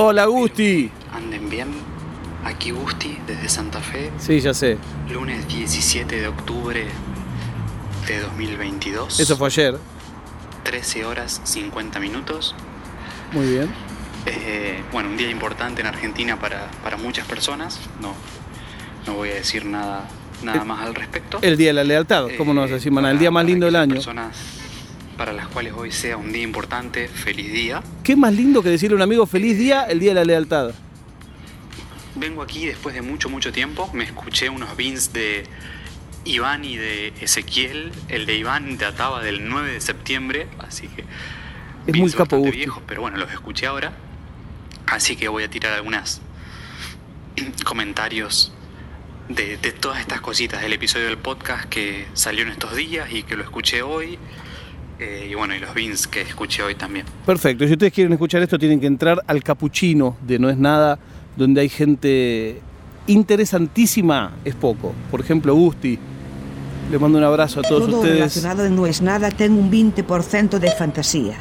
Hola, Gusti. Anden bien. Aquí Gusti, desde Santa Fe. Sí, ya sé. Lunes 17 de octubre de 2022. Eso fue ayer. 13 horas 50 minutos. Muy bien. Eh, bueno, un día importante en Argentina para, para muchas personas. No, no voy a decir nada, nada más al respecto. El Día de la Lealtad, ¿cómo no vas a decir, maná? El día más lindo del año. personas para las cuales hoy sea un día importante, feliz día. ¿Qué más lindo que decirle a un amigo feliz día el Día de la Lealtad? Vengo aquí después de mucho, mucho tiempo. Me escuché unos beans de Iván y de Ezequiel. El de Iván databa del 9 de septiembre, así que. Es muy capo viejos, pero bueno, los escuché ahora. Así que voy a tirar algunas comentarios de, de todas estas cositas del episodio del podcast que salió en estos días y que lo escuché hoy. Eh, y bueno, y los beans que escuché hoy también. Perfecto. Si ustedes quieren escuchar esto, tienen que entrar al capuchino de No es Nada, donde hay gente interesantísima, es poco. Por ejemplo, Gusti. Le mando un abrazo a todos Todo ustedes. relacionado en No es Nada ten un 20% de fantasía.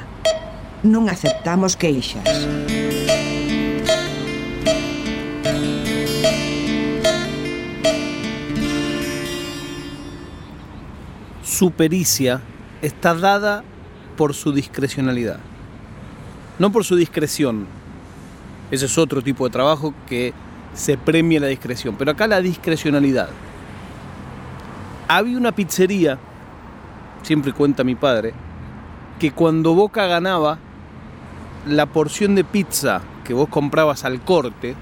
Non aceptamos queixas. Su pericia está dada por su discrecionalidad. No por su discreción. Ese es otro tipo de trabajo que se premia la discreción. Pero acá la discrecionalidad. Había una pizzería, siempre cuenta mi padre, que cuando Boca ganaba, la porción de pizza que vos comprabas al corte,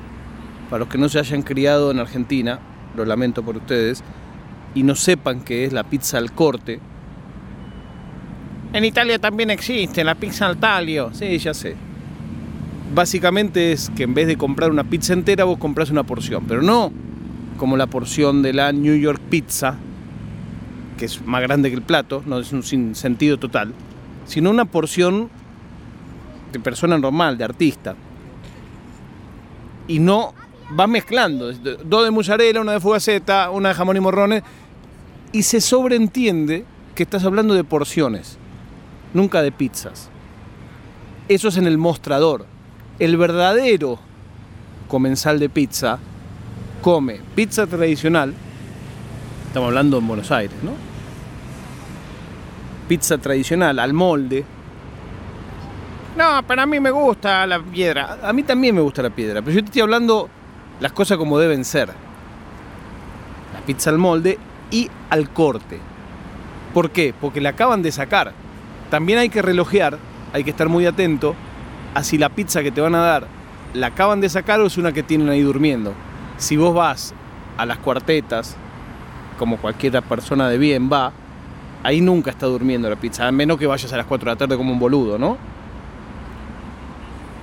para los que no se hayan criado en Argentina, lo lamento por ustedes, y no sepan que es la pizza al corte. En Italia también existe la pizza al talio. Sí, ya sé. Básicamente es que en vez de comprar una pizza entera, vos compras una porción, pero no como la porción de la New York Pizza, que es más grande que el plato, no es un sin sentido total, sino una porción de persona normal, de artista. Y no va mezclando, dos de mozzarella, una de fugaceta, una de jamón y morrones, y se sobreentiende que estás hablando de porciones, nunca de pizzas. Eso es en el mostrador. El verdadero comensal de pizza come pizza tradicional, estamos hablando en Buenos Aires, ¿no? Pizza tradicional al molde. No, pero a mí me gusta la piedra. A mí también me gusta la piedra, pero yo te estoy hablando las cosas como deben ser. La pizza al molde y al corte. ¿Por qué? Porque la acaban de sacar. También hay que relojear, hay que estar muy atento a si la pizza que te van a dar la acaban de sacar o es una que tienen ahí durmiendo. Si vos vas a las cuartetas, como cualquier persona de bien va, ahí nunca está durmiendo la pizza, a menos que vayas a las 4 de la tarde como un boludo, ¿no?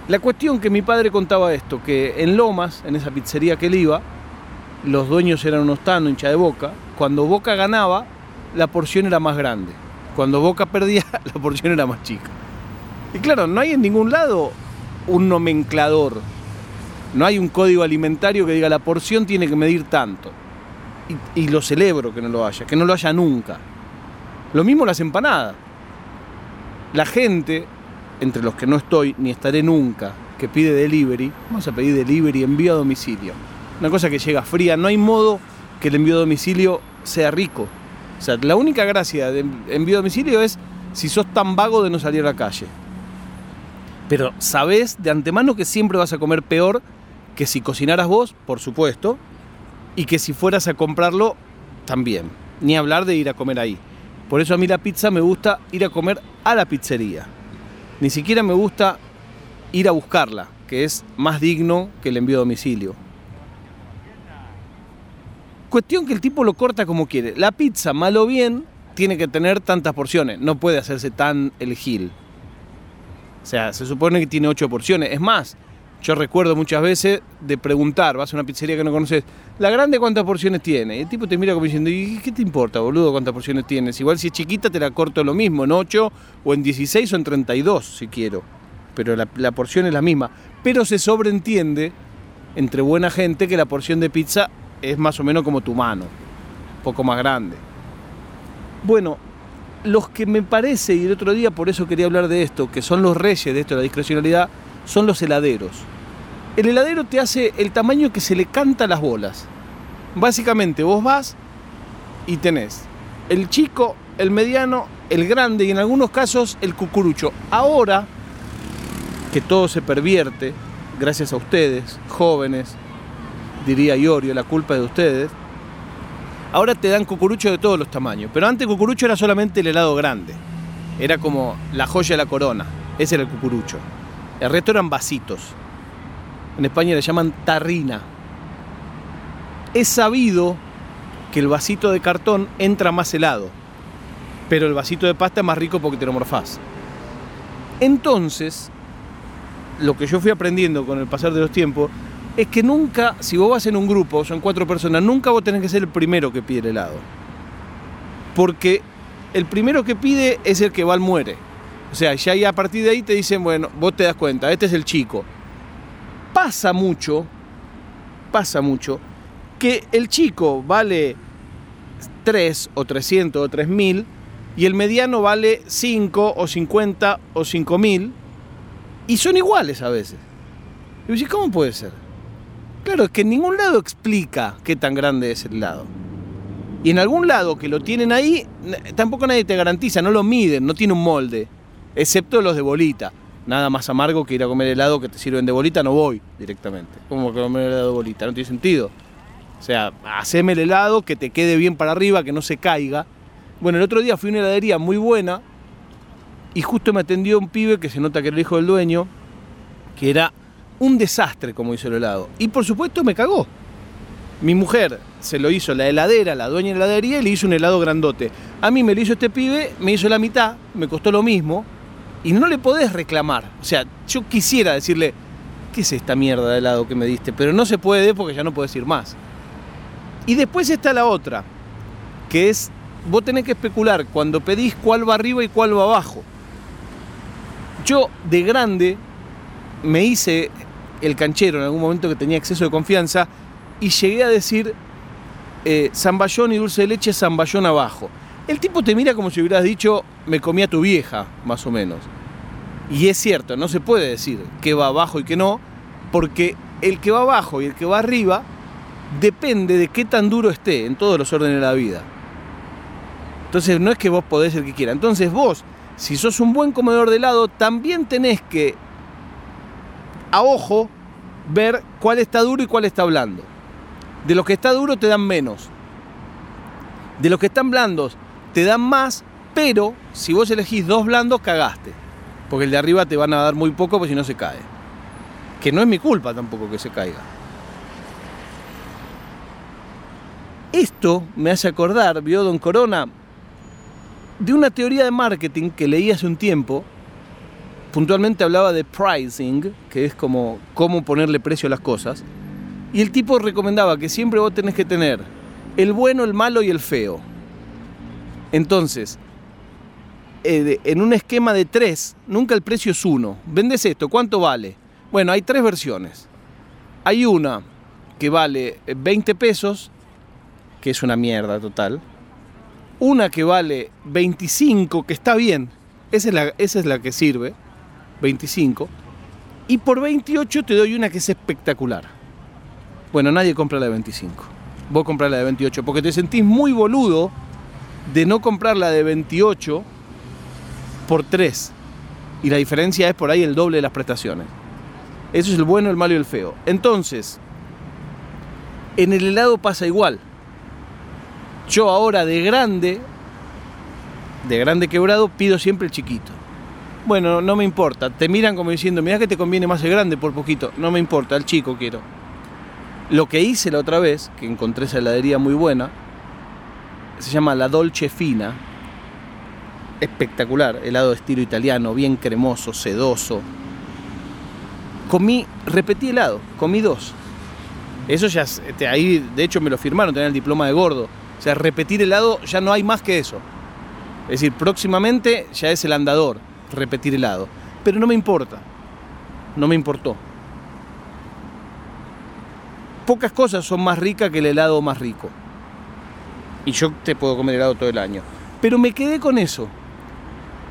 La cuestión que mi padre contaba esto, que en Lomas, en esa pizzería que él iba, los dueños eran unos tanos, hincha de boca, cuando Boca ganaba, la porción era más grande. Cuando Boca perdía, la porción era más chica. Y claro, no hay en ningún lado un nomenclador. No hay un código alimentario que diga la porción tiene que medir tanto. Y, lo celebro que no lo haya, que no lo haya nunca. Lo mismo las empanadas. La gente, entre los que no estoy ni estaré nunca, que pide delivery, vamos a pedir delivery envío a domicilio. Una cosa que llega fría, no hay modo que el envío a domicilio sea rico. O sea, la única gracia de envío a domicilio es si sos tan vago de no salir a la calle. Pero sabés de antemano que siempre vas a comer peor que si cocinaras vos, por supuesto, y que si fueras a comprarlo, también. Ni hablar de ir a comer ahí. Por eso a mí la pizza me gusta ir a comer a la pizzería. Ni siquiera me gusta ir a buscarla, que es más digno que el envío a domicilio. Cuestión que el tipo lo corta como quiere. La pizza, mal o bien, tiene que tener tantas porciones. No puede hacerse tan el gil. O sea, se supone que tiene ocho porciones. Es más, yo recuerdo muchas veces de preguntar, vas a una pizzería que no conoces, ¿la grande cuántas porciones tiene? Y el tipo te mira como diciendo, ¿y qué te importa, boludo, cuántas porciones tienes? Igual si es chiquita te la corto lo mismo, en 8 o en 16 o en 32 si quiero. Pero la, la porción es la misma. Pero se sobreentiende entre buena gente que la porción de pizza es más o menos como tu mano, un poco más grande. Bueno, los que me parece, y el otro día por eso quería hablar de esto, que son los reyes de esto, la discrecionalidad, son los heladeros. El heladero te hace el tamaño que se le canta a las bolas. Básicamente vos vas y tenés el chico, el mediano, el grande y en algunos casos el cucurucho. Ahora que todo se pervierte, gracias a ustedes, jóvenes, diría Iorio, la culpa de ustedes, ahora te dan cucurucho de todos los tamaños. Pero antes cucurucho era solamente el helado grande. Era como la joya de la corona. Ese era el cucurucho. El resto eran vasitos. En España le llaman tarrina. Es sabido que el vasito de cartón entra más helado, pero el vasito de pasta es más rico porque te lo. Entonces, lo que yo fui aprendiendo con el pasar de los tiempos es que nunca, si vos vas en un grupo, son cuatro personas, nunca vos tenés que ser el primero que pide el helado. Porque el primero que pide es el que va al muere. O sea, ya a partir de ahí te dicen, bueno, vos te das cuenta, este es el chico. Pasa mucho, pasa mucho, que el chico vale 3 o 300 o 3000 y el mediano vale 5 o 50 o 5000 y son iguales a veces. Y vos ¿cómo puede ser? Claro, es que en ningún lado explica qué tan grande es el lado. Y en algún lado que lo tienen ahí, tampoco nadie te garantiza, no lo miden, no tiene un molde excepto los de bolita. Nada más amargo que ir a comer helado que te sirven de bolita, no voy directamente. ¿Cómo que comer helado de bolita? No tiene sentido. O sea, haceme el helado que te quede bien para arriba, que no se caiga. Bueno, el otro día fui a una heladería muy buena y justo me atendió un pibe que se nota que era el hijo del dueño, que era un desastre como hizo el helado. Y por supuesto me cagó. Mi mujer se lo hizo la heladera, la dueña de la heladería, y le hizo un helado grandote. A mí me lo hizo este pibe, me hizo la mitad, me costó lo mismo, y no le podés reclamar. O sea, yo quisiera decirle, ¿qué es esta mierda de helado que me diste? Pero no se puede porque ya no puedes ir más. Y después está la otra, que es, vos tenés que especular cuando pedís cuál va arriba y cuál va abajo. Yo de grande me hice el canchero en algún momento que tenía exceso de confianza y llegué a decir eh, zamballón y dulce de leche, zamballón abajo. El tipo te mira como si hubieras dicho, me comía tu vieja, más o menos. Y es cierto, no se puede decir que va abajo y que no, porque el que va abajo y el que va arriba depende de qué tan duro esté en todos los órdenes de la vida. Entonces no es que vos podés el que quiera. Entonces vos, si sos un buen comedor de helado, también tenés que, a ojo, ver cuál está duro y cuál está blando. De los que está duro te dan menos. De los que están blandos te dan más, pero si vos elegís dos blandos, cagaste. Porque el de arriba te van a dar muy poco, porque si no se cae. Que no es mi culpa tampoco que se caiga. Esto me hace acordar, vio Don Corona, de una teoría de marketing que leí hace un tiempo. Puntualmente hablaba de pricing, que es como cómo ponerle precio a las cosas. Y el tipo recomendaba que siempre vos tenés que tener el bueno, el malo y el feo. Entonces, eh, en un esquema de tres, nunca el precio es uno. Vendes esto, ¿cuánto vale? Bueno, hay tres versiones. Hay una que vale 20 pesos, que es una mierda total. Una que vale 25, que está bien. Esa es la, esa es la que sirve. 25. Y por 28 te doy una que es espectacular. Bueno, nadie compra la de 25. Vos compras la de 28 porque te sentís muy boludo de no comprar la de 28 por 3. Y la diferencia es por ahí el doble de las prestaciones. Eso es el bueno, el malo y el feo. Entonces, en el helado pasa igual. Yo ahora de grande, de grande quebrado, pido siempre el chiquito. Bueno, no me importa. Te miran como diciendo, mira que te conviene más el grande por poquito. No me importa, el chico quiero. Lo que hice la otra vez, que encontré esa heladería muy buena, se llama La Dolce Fina. Espectacular, helado de estilo italiano, bien cremoso, sedoso. Comí, repetí helado, comí dos. Eso ya, este, ahí de hecho me lo firmaron, tenía el diploma de gordo. O sea, repetir helado ya no hay más que eso. Es decir, próximamente ya es el andador, repetir helado. Pero no me importa, no me importó. Pocas cosas son más ricas que el helado más rico y yo te puedo comer helado todo el año. Pero me quedé con eso.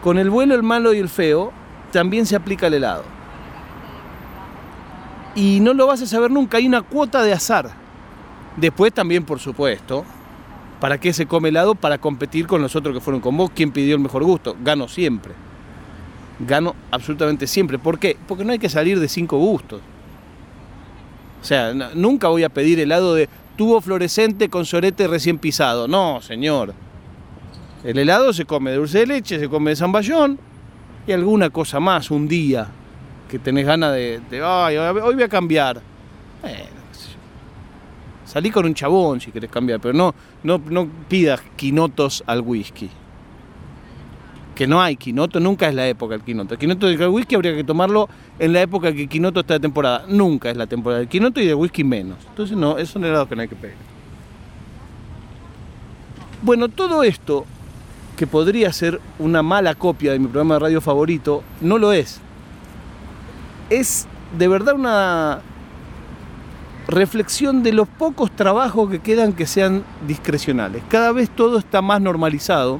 Con el bueno, el malo y el feo también se aplica el helado. y no lo vas a saber nunca, hay una cuota de azar. Después también, por supuesto, ¿para qué se come helado? Para competir con los otros que fueron con vos, quién pidió el mejor gusto, gano siempre. Gano absolutamente siempre. ¿Por qué? Porque no hay que salir de cinco gustos. O sea, nunca voy a pedir helado de tubo fluorescente con sorete recién pisado. No, señor. El helado se come de dulce de leche, se come de zamballón y alguna cosa más un día que tenés ganas de, ay, hoy voy a cambiar. Bueno, salí con un chabón si querés cambiar, pero no, no, no pidas quinotos al whisky. Que no hay quinoto, nunca es la época del quinoto. El quinoto del whisky habría que tomarlo en la época que quinoto está de temporada. Nunca es la temporada del quinoto y del whisky menos. Entonces no, esos son helados que no hay que pedir. Bueno, todo esto que podría ser una mala copia de mi programa de radio favorito, no lo es. Es de verdad una reflexión de los pocos trabajos que quedan que sean discrecionales. Cada vez todo está más normalizado,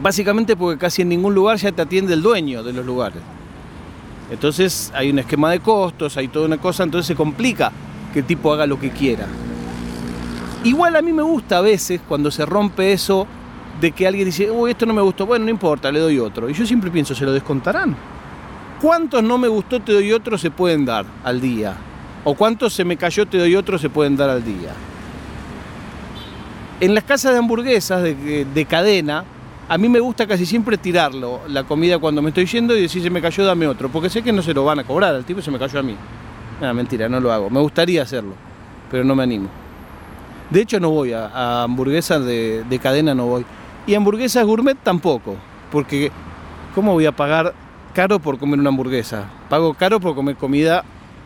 básicamente porque casi en ningún lugar ya te atiende el dueño de los lugares. Entonces hay un esquema de costos, hay toda una cosa, entonces se complica que el tipo haga lo que quiera. Igual a mí me gusta a veces cuando se rompe eso de que alguien dice, uy, esto no me gustó, bueno, no importa, le doy otro. Y yo siempre pienso, ¿se lo descontarán? ¿Cuántos no me gustó, te doy otro se pueden dar al día? ¿O cuántos se me cayó, te doy otro se pueden dar al día? En las casas de hamburguesas de, cadena, a mí me gusta casi siempre tirarlo, la comida cuando me estoy yendo y decir, se me cayó, dame otro, porque sé que no se lo van a cobrar, al tipo se me cayó a mí. No, mentira, no lo hago. Me gustaría hacerlo, pero no me animo. De hecho, no voy a, hamburguesas de, de cadena, no voy. Y hamburguesas gourmet tampoco, porque ¿cómo voy a pagar caro por comer una hamburguesa? Pago caro por comer comida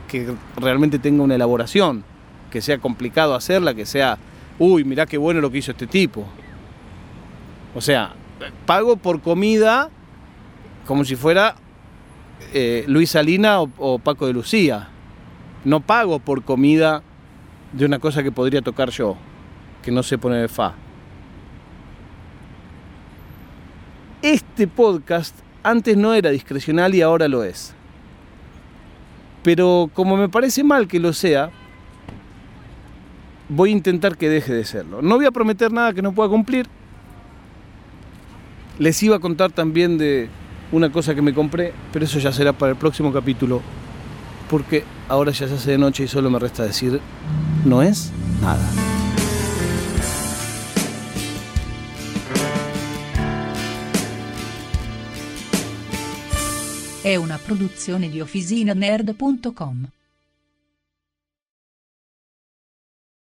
que realmente tenga una elaboración, que sea complicado hacerla, que sea, uy, mirá qué bueno lo que hizo este tipo. O sea, pago por comida como si fuera eh, Luis Salina o, Paco de Lucía. No pago por comida de una cosa que podría tocar yo, que no sé poner fa. Este podcast antes no era discrecional y ahora lo es. Pero como me parece mal que lo sea, voy a intentar que deje de serlo. No voy a prometer nada que no pueda cumplir. Les iba a contar también de una cosa que me compré, pero eso ya será para el próximo capítulo, porque ahora ya se hace de noche y solo me resta decir, no es nada. Una.